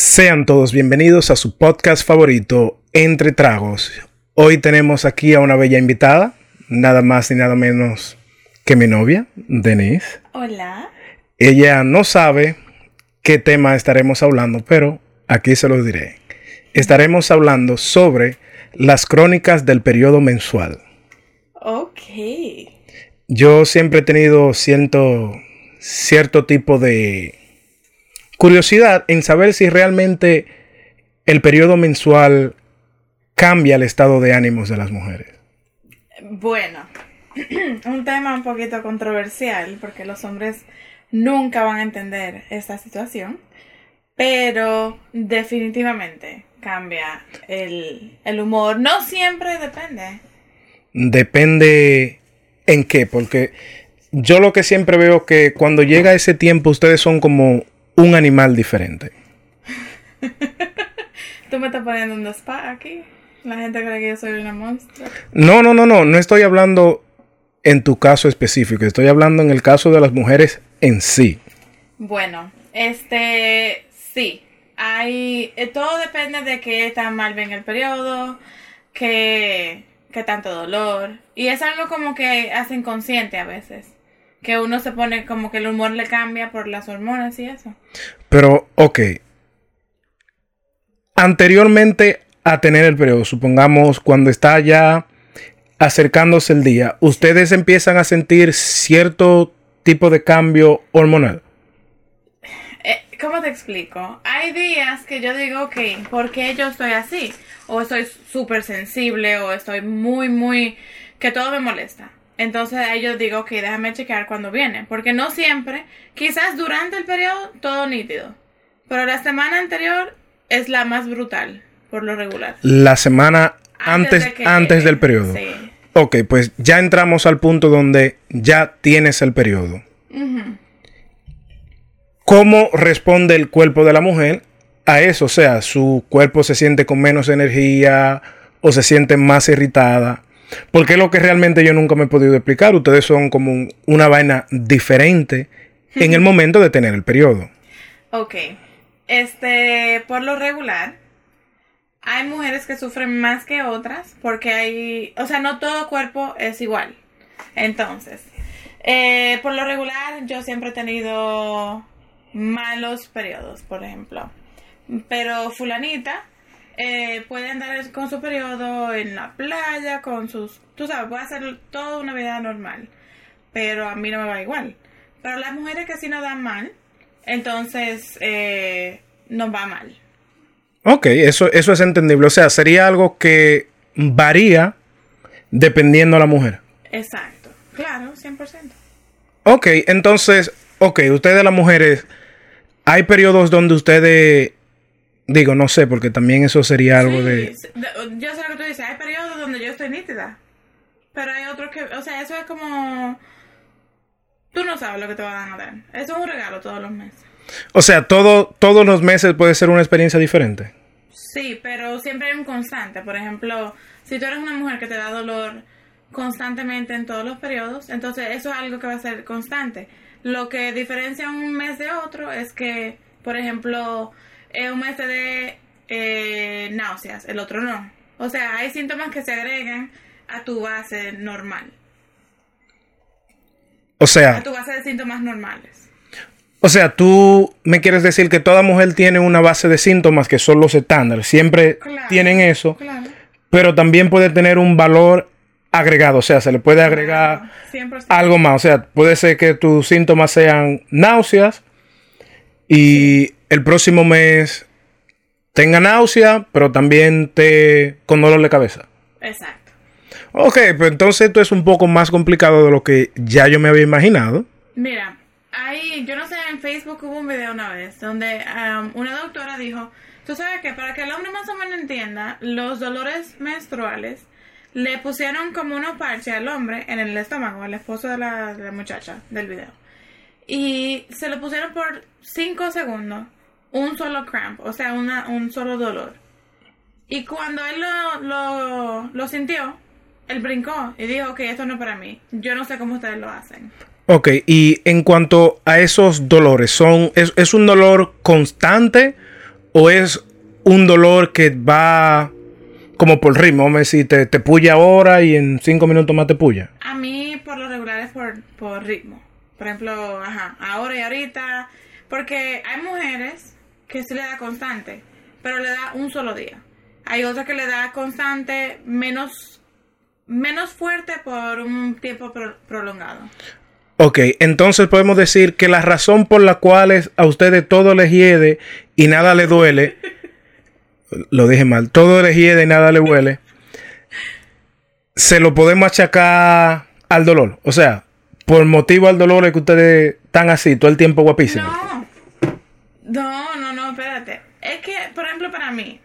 Sean todos bienvenidos a su podcast favorito, Entre Tragos. Hoy tenemos aquí a una bella invitada, nada más ni nada menos que mi novia, Denise. Hola. Ella no sabe qué tema estaremos hablando, pero aquí se los diré. Estaremos hablando sobre las crónicas del periodo mensual. Ok. Yo siempre he tenido cierto, cierto tipo de curiosidad en saber si realmente el periodo mensual cambia el estado de ánimos de las mujeres. Bueno, un tema un poquito controversial porque los hombres nunca van a entender esta situación, pero definitivamente cambia el, el humor. No siempre depende. Depende en qué, porque yo lo que siempre veo que cuando llega ese tiempo ustedes son como un animal diferente. Tú me estás poniendo un spa aquí. La gente cree que yo soy una monstruo. No, no, no, no. No estoy hablando en tu caso específico. Estoy hablando en el caso de las mujeres en sí. Bueno, este, sí. Hay, eh, todo depende de qué tan mal ven el periodo, qué, qué tanto dolor. Y es algo como que hacen consciente a veces. Que uno se pone como que el humor le cambia por las hormonas y eso. Pero, ok. Anteriormente a tener el periodo, supongamos cuando está ya acercándose el día, ustedes empiezan a sentir cierto tipo de cambio hormonal. Eh, ¿Cómo te explico? Hay días que yo digo, ok, ¿por qué yo estoy así? O estoy súper sensible, o estoy muy, muy... que todo me molesta. Entonces ahí yo digo, ok, déjame chequear cuando viene. Porque no siempre, quizás durante el periodo, todo nítido. Pero la semana anterior es la más brutal, por lo regular. La semana antes, Antes de del periodo. sí. Ok, pues ya entramos al punto donde ya tienes el periodo. ¿Cómo responde el cuerpo de la mujer a eso? O sea, su cuerpo se siente con menos energía o se siente más irritada. Porque es lo que realmente yo nunca me he podido explicar. Ustedes son como un- una vaina diferente en el momento de tener el periodo. Ok. Este, por lo regular, hay mujeres que sufren más que otras porque hay, o sea, no todo cuerpo es igual. Entonces, eh, por lo regular, yo siempre he tenido malos periodos, por ejemplo. Pero fulanita eh, puede andar con su periodo en la playa, con sus, tú sabes, puede hacer toda una vida normal. Pero a mí no me va igual. Pero las mujeres que sí nos dan mal, entonces eh, nos va mal. Ok, eso, eso es entendible. O sea, sería algo que varía dependiendo de la mujer. Exacto. Claro, 100%. Ok, entonces, ok, ustedes las mujeres, hay periodos donde ustedes, digo, no sé, porque también eso sería algo Sí, de... Yo sé lo que tú dices. Hay periodos donde yo estoy nítida. Pero hay otros que, o sea, eso es como... Tú no sabes lo que te van a dar. Eso es un regalo todos los meses. O sea, todo, todos los meses puede ser una experiencia diferente. Sí, pero siempre hay un constante. Por ejemplo, si tú eres una mujer que te da dolor constantemente en todos los periodos, entonces eso es algo que va a ser constante. Lo que diferencia un mes de otro es que, por ejemplo, eh, un mes dé eh, náuseas, el otro no. O sea, hay síntomas que se agregan a tu base normal, O a sea, tu base de síntomas normales. o sea, tú me quieres decir que toda mujer tiene una base de síntomas que son los estándares. Siempre Claro. tienen eso, Claro. pero también puede tener un valor agregado. O sea, se le puede agregar... Claro, 100%. algo más. O sea, puede ser que tus síntomas sean náuseas y el próximo mes tenga náusea, pero también te con dolor de cabeza. Exacto. Ok, pues entonces esto es un poco más complicado de lo que ya yo me había imaginado. Mira, ahí, yo no sé, en Facebook hubo un video una vez donde um, una doctora dijo, tú sabes que para que el hombre más o menos entienda, los dolores menstruales le pusieron como unos parches al hombre en el estómago, al esposo de la, de la muchacha del video. Y se lo pusieron por 5 segundos, un solo cramp, o sea, una, un solo dolor. Y cuando él lo, lo, lo sintió, él brincó y dijo, ok, esto no es para mí. Yo no sé cómo ustedes lo hacen. Ok, y en cuanto a esos dolores, son, ¿es, es un dolor constante ¿O es un dolor que va como por ritmo? Vamos a decir, te, te puya ahora y en cinco minutos más te puya. A mí, por lo regular, es por, por ritmo. Por ejemplo, ajá, ahora y ahorita. Porque hay mujeres que sí le da constante, pero le da un solo día. Hay otras que le da constante menos, menos fuerte por un tiempo pro- prolongado. Ok, entonces podemos decir que la razón por la cual es- a ustedes todo les hiede y nada le duele, lo dije mal, todo les hiede y nada le huele, se lo podemos achacar al dolor. O sea, por motivo al dolor es que ustedes están así todo el tiempo guapísimos. No, no, no, no, espérate. Es que, por ejemplo, para mí,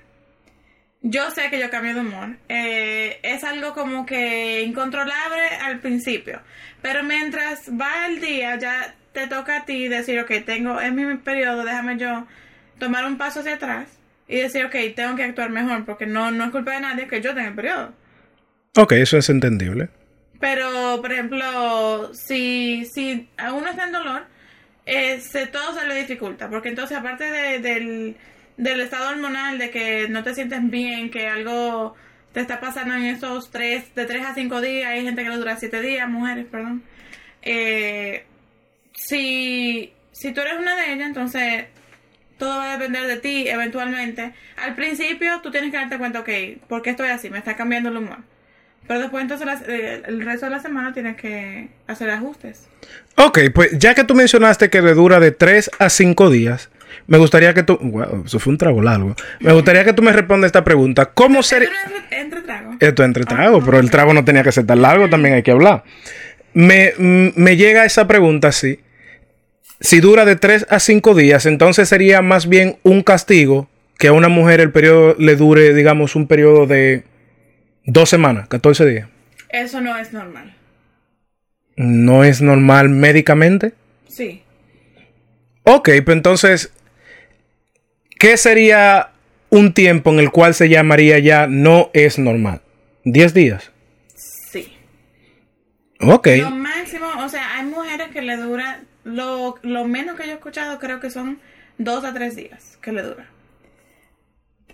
yo sé que yo cambio de humor. Eh, es algo como que incontrolable al principio. Pero mientras va el día, ya te toca a ti decir, ok, tengo, es mi periodo, déjame yo tomar un paso hacia atrás y decir, ok, tengo que actuar mejor porque no, no es culpa de nadie que yo tenga el periodo. Ok, eso es entendible. Pero, por ejemplo, si, si uno está en dolor, eh, todo se le dificulta. Porque entonces, aparte de- del, del estado hormonal, de que no te sientes bien, que algo te está pasando en esos tres, de tres a cinco días, hay gente que lo dura siete días, mujeres, perdón. Eh, si, si tú eres una de ellas, entonces todo va a depender de ti eventualmente. Al principio tú tienes que darte cuenta, ok, ¿por qué estoy así? Me está cambiando el humor. Pero después entonces las- eh, el resto de la semana tienes que hacer ajustes. Ok, pues ya que tú mencionaste que le dura de 3 a 5 días, me gustaría que tú... Wow, eso fue un trago largo. Me gustaría que tú me respondas esta pregunta. ¿Cómo sería... Entre, entre trago. Esto es entre trago, pero el trago no tenía que ser tan largo, también hay que hablar. Me, mm, me llega esa pregunta así. Si dura de 3 a 5 días, entonces sería más bien un castigo que a una mujer el periodo le dure, digamos, un periodo de 2 semanas, 14 días. Eso no es normal. ¿No es normal médicamente? Sí. Ok, pues entonces, ¿qué sería un tiempo en el cual se llamaría ya no es normal? ¿10 días? Sí. Ok. Lo máximo, o sea, hay mujeres que le dura, lo, lo menos que yo he escuchado creo que son dos a tres días que le dura.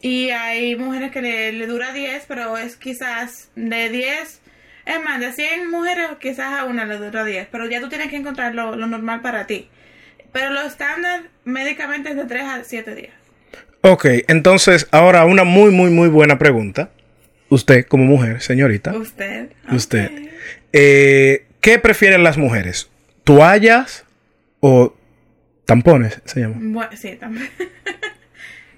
Y hay mujeres que le, le dura 10, pero es quizás de 10, es más, de 100 mujeres quizás a una le dura 10, pero ya tú tienes que encontrar lo, lo normal para ti. Pero lo estándar médicamente es de 3 a 7 días. Ok, entonces ahora una muy, muy, muy buena pregunta. Usted como mujer, señorita, Usted. usted, eh, ¿qué prefieren las mujeres? ¿Toallas o tampones? Se llama. Bueno, sí, también.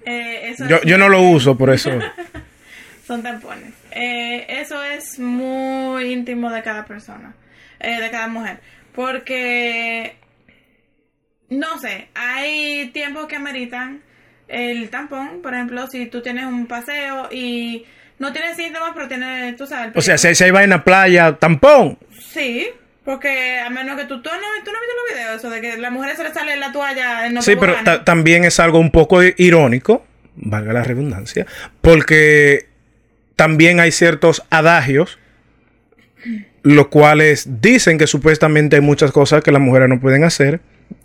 Eh, eso Yo, es- yo no lo uso, por eso. Son tampones. Eh, eso es muy íntimo de cada persona, eh, de cada mujer. Porque, no sé, hay tiempos que ameritan el tampón. Por ejemplo, si tú tienes un paseo y no tienes síntomas, pero tienes, tú sabes. O sea, si, si hay vaina playa, tampón. Sí, porque a menos que tú, tú, no, tú no has visto los videos, eso de que a las mujeres se les sale la toalla en los Sí, pero también es algo un poco irónico, valga la redundancia, porque también hay ciertos adagios, los cuales dicen que supuestamente hay muchas cosas que las mujeres no pueden hacer,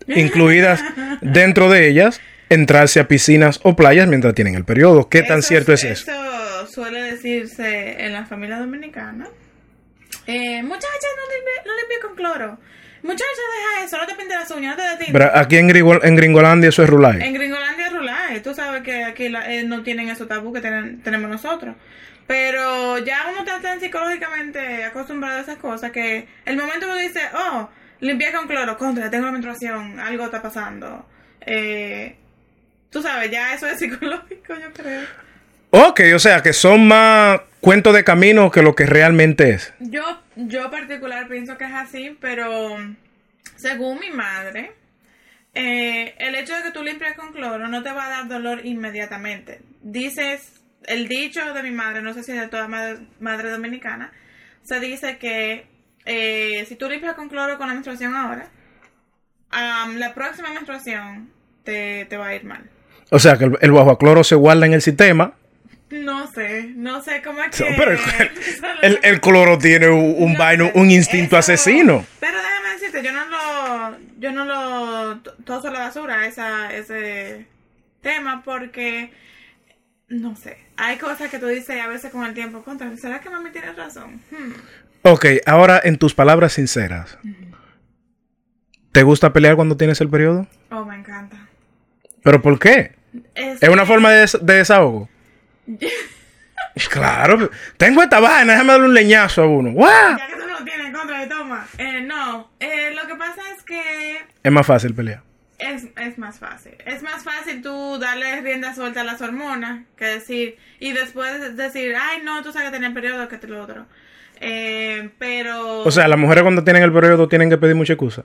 incluidas dentro de ellas entrarse a piscinas o playas mientras tienen el periodo. ¿Qué tan Eso- cierto es eso? Eso suele decirse en la familia dominicana. Eh, muchacha, no limpie, no con cloro. Muchacha, deja eso, no te pintes las uñas, no te detingas. Pero aquí en, Gringo- en Gringolandia eso es rulay. En Gringolandia rulaje, tú sabes que aquí la- eh, no tienen esos tabú que tenemos nosotros. Pero ya uno está tan psicológicamente acostumbrado a esas cosas que el momento que uno dice, oh, limpié con cloro, contra, tengo la menstruación, algo está pasando. Eh, tú sabes, ya eso es psicológico, yo creo. Ok, o sea que son más cuentos de camino que lo que realmente es. Yo, yo particular pienso que es así, pero según mi madre, eh, el hecho de que tú limpies con cloro no te va a dar dolor inmediatamente. Dices, el dicho de mi madre, no sé si es de toda madre, madre dominicana, se dice que eh, si tú limpias con cloro con la menstruación ahora, am, la próxima menstruación te, te va a ir mal. O sea que el, el bajo se guarda en el sistema. No sé, no sé cómo es que... pero el, el- el cloro tiene un, un No vaino, un instinto eso- asesino. Pero déjame decirte, yo no lo, yo no lo toso a la basura, esa, ese tema porque, no sé, hay cosas que tú dices a veces con el tiempo contra. ¿Será que mami tiene razón? Hmm. Ok, ahora en tus palabras sinceras. ¿Te gusta pelear cuando tienes el periodo? Oh, me encanta. ¿Pero por qué? Es, ¿Es una forma de, des- de desahogo? claro. Tengo esta vaina, déjame darle un leñazo a uno. Ya que tú no lo tienes en contra de toma. Eh, no, eh, lo que pasa es que Es más fácil pelear. es, es más fácil. Es más fácil tú darle rienda suelta a las hormonas que decir, y después decir, ay, no, tú sabes que tenés periodo, que te lo otro. Eh, pero... O sea, las mujeres cuando tienen el periodo tienen que pedir mucha excusa.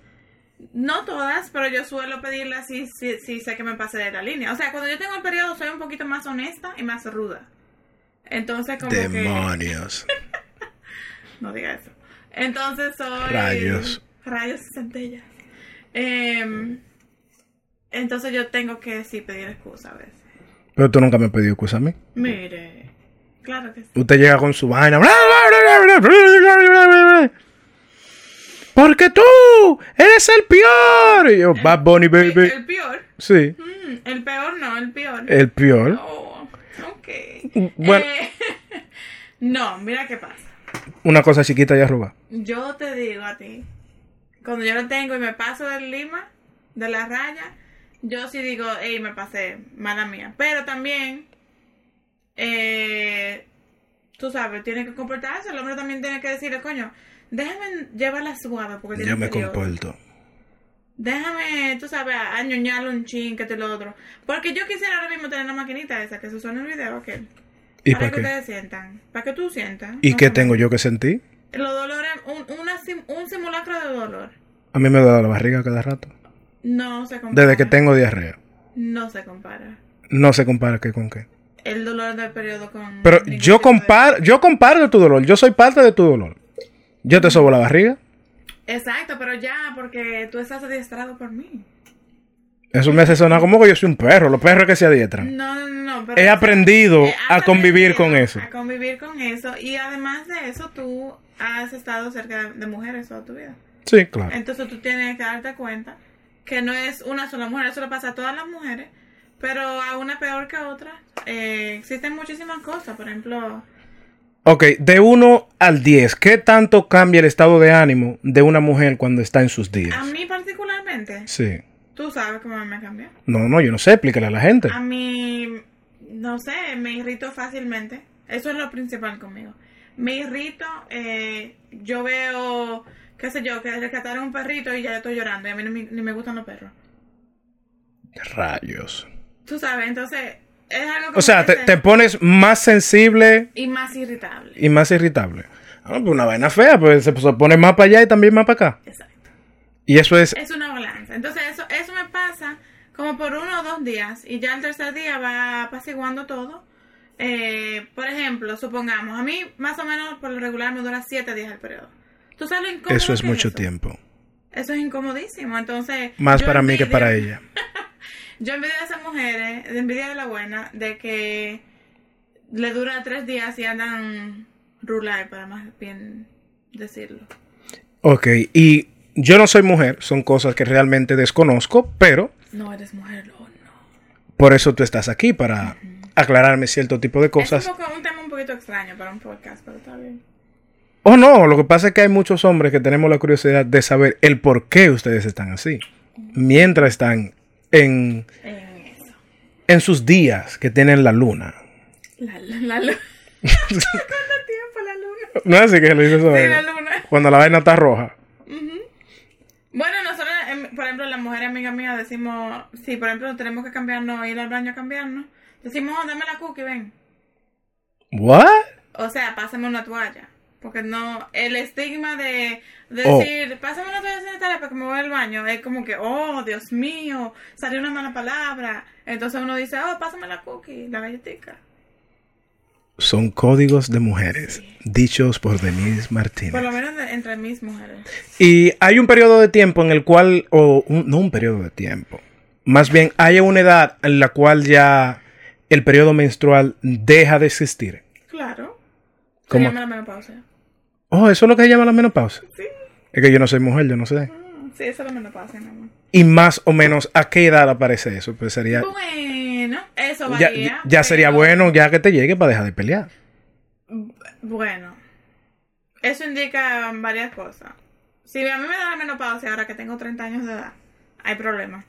No todas, pero yo suelo pedirlas si, si, si sé que me pasé de la línea. O sea, cuando yo tengo el periodo soy un poquito más honesta y más ruda. Entonces como que... Demonios. No diga eso. Entonces soy... Rayos. Rayos y centellas. Em, entonces yo tengo que sí pedir excusa a veces. Pero tú nunca me has pedido excusa a mí. Mire. Claro que sí. Usted llega con su vaina. Porque tú eres el peor. Y yo, Bad Bunny, baby. El peor. Sí, Mm, el peor no, el peor. el peor. Oh, ok. Bueno. Eh, no, mira qué pasa. Una cosa chiquita y arruga. Yo te digo a ti, cuando yo lo tengo y me paso del lima, de la raya, yo sí digo, hey, me pasé, mala mía. Pero también, eh, tú sabes, tiene que comportarse. El hombre también tiene que decirle, coño, déjame llevarla suave porque Yo me periodo. comporto. Déjame, tú sabes, añoñarle un chin, que te lo otro. Porque yo quisiera ahora mismo tener la maquinita esa que se suena en el video, aquel. ¿Y para para que ustedes sientan. Para que tú sientas. ¿Y No qué tengo yo que sentir? Los dolores, un, una sim- un simulacro de dolor. A mí me da la barriga cada rato. No se compara. Desde que tengo diarrea. No se compara. No se compara qué con qué. El dolor del periodo con. Pero yo de- comparo, yo comparo tu dolor. Yo soy parte de tu dolor. Yo te sobo la barriga. Exacto, pero ya, porque tú estás adiestrado por mí. Eso me hace sonar como que yo soy un perro. Los perros que se adiestran. No, no, no. Pero He aprendido a convivir con eso. A convivir con eso. Y además de eso, tú has estado cerca de mujeres toda tu vida. Sí, claro. Entonces tú tienes que darte cuenta que no es una sola mujer, eso le pasa a todas las mujeres, pero a una peor que a otra. Eh, existen muchísimas cosas, por ejemplo, Ok, de 1 al 10, ¿qué tanto cambia el estado de ánimo de una mujer cuando está en sus días? a mí particularmente, Sí. tú sabes cómo me cambió. No, no, yo no sé, explícale a la gente. A mí, no sé, me irrito fácilmente. Eso es lo principal conmigo. Me irrito, eh, yo veo, qué sé yo, que rescataron un perrito y ya estoy llorando y a mí ni, me- ni me gustan los perros. Rayos. Tú sabes, entonces es algo como O sea, te, te pones más sensible y más irritable. y más irritable. Ah, pues una vaina fea, pues se, se pone más para allá y también más para acá. Exacto. Y eso es... Es una balanza. Entonces eso, eso me pasa como por uno o dos días y ya el tercer día va apaciguando todo. Eh, por ejemplo, supongamos, a mí más o menos por lo regular me dura siete días el periodo. ¿Tú sabes lo incómodo Eso es que mucho eso? tiempo. Eso es incomodísimo. Entonces... Más para mí que para ella. Yo envidio a esas mujeres, envidia de la buena, de que le dura tres días y andan rular, para más bien decirlo. Ok, y yo no soy mujer, son cosas que realmente desconozco, pero No eres mujer, no, no. por eso tú estás aquí, para aclararme cierto tipo de cosas. Es un, poco- un tema un poquito extraño para un podcast, pero está bien. Oh, no, lo que pasa es que hay muchos hombres que tenemos la curiosidad de saber el por qué ustedes están así, mientras están en, En eso. en sus días que tienen la luna. La, la, la luna. ¿Cuánto tiempo la luna? No es así que se le dice eso Sí, la luna. Cuando la vaina está roja. Bueno, nosotros, em, por ejemplo, las mujeres amigas mías decimos, si por ejemplo tenemos que cambiarnos, ir al baño a cambiarnos, decimos, oh, dame la cookie, ven. ¿What? O sea, pásame una toalla. Porque no, el estigma de, de Oh. decir, pásame una toalla sanitaria para que me voy al baño, es como que, oh, Dios mío, salió una mala palabra. Entonces uno dice, oh, pásame la cookie, la galletita. Son códigos de mujeres, dichos por Denise Por Martínez. lo menos entre mis mujeres. Y hay un periodo de tiempo en el cual, o un- no un periodo de tiempo, más bien hay una edad en la cual ya el periodo menstrual deja de existir. Claro. Se la menopausia. Oh, eso es lo que se llama la menopausia. Sí. Es que yo no soy mujer, yo no sé. Mm, Sí, eso es la menopausia, mi amor. Y más o menos, ¿a qué edad aparece eso? Pues sería... Bueno, eso Ya, varía. ya sería pero- bueno ya que te llegue para dejar de pelear. Bueno, eso indica varias cosas. Si a mí me da la menopausia ahora que tengo 30 años de edad, hay problemas.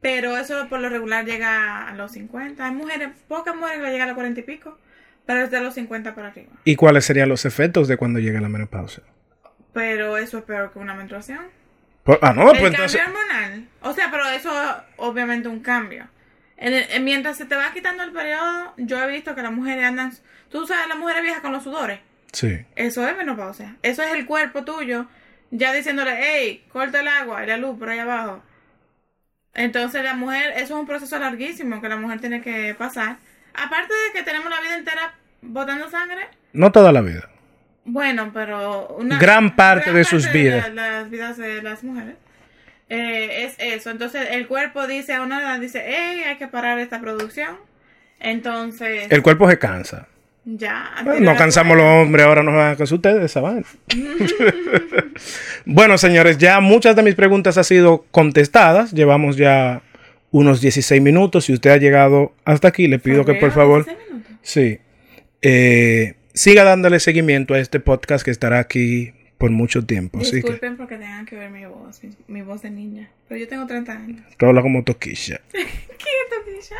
Pero eso por lo regular llega a los 50. Hay mujeres, pocas mujeres que le llegan a los 40 y pico, pero es de los 50 para arriba. ¿Y cuáles serían los efectos de cuando llegue la menopausia? Pero eso es peor que una menstruación. Ah, no, el pues entonces. cambio hormonal. O sea, pero eso obviamente un cambio. En el- en- mientras se te va quitando el periodo, yo he visto que las mujeres andan... Tú sabes, las mujeres viejas con los sudores. Sí. Eso es menopausia. Eso es el cuerpo tuyo ya diciéndole, hey, corta el agua y la luz por ahí abajo. Entonces la mujer, eso es un proceso larguísimo que la mujer tiene que pasar. Aparte de que tenemos la vida entera botando sangre, No toda la vida. bueno, pero una Gran parte de sus vidas. las vidas de las mujeres. eh, es eso. Entonces el cuerpo dice a una edad, dice, hey, hay que parar esta producción. Entonces, El cuerpo se cansa. ya. Bueno, la cansamos los hombres, ahora nos van a cansar ustedes vaina. bueno, señores, ya muchas de mis preguntas han sido contestadas. Llevamos ya unos 16 minutos. Si usted ha llegado hasta aquí, le pido que por favor, 16 minutos. sí, eh, siga dándole seguimiento a este podcast que estará aquí por mucho tiempo. Que Disculpen porque tengan que ver mi voz, mi, mi voz de niña. Pero yo tengo 30 años. tú hablas como toquilla. ¿Qué toquilla?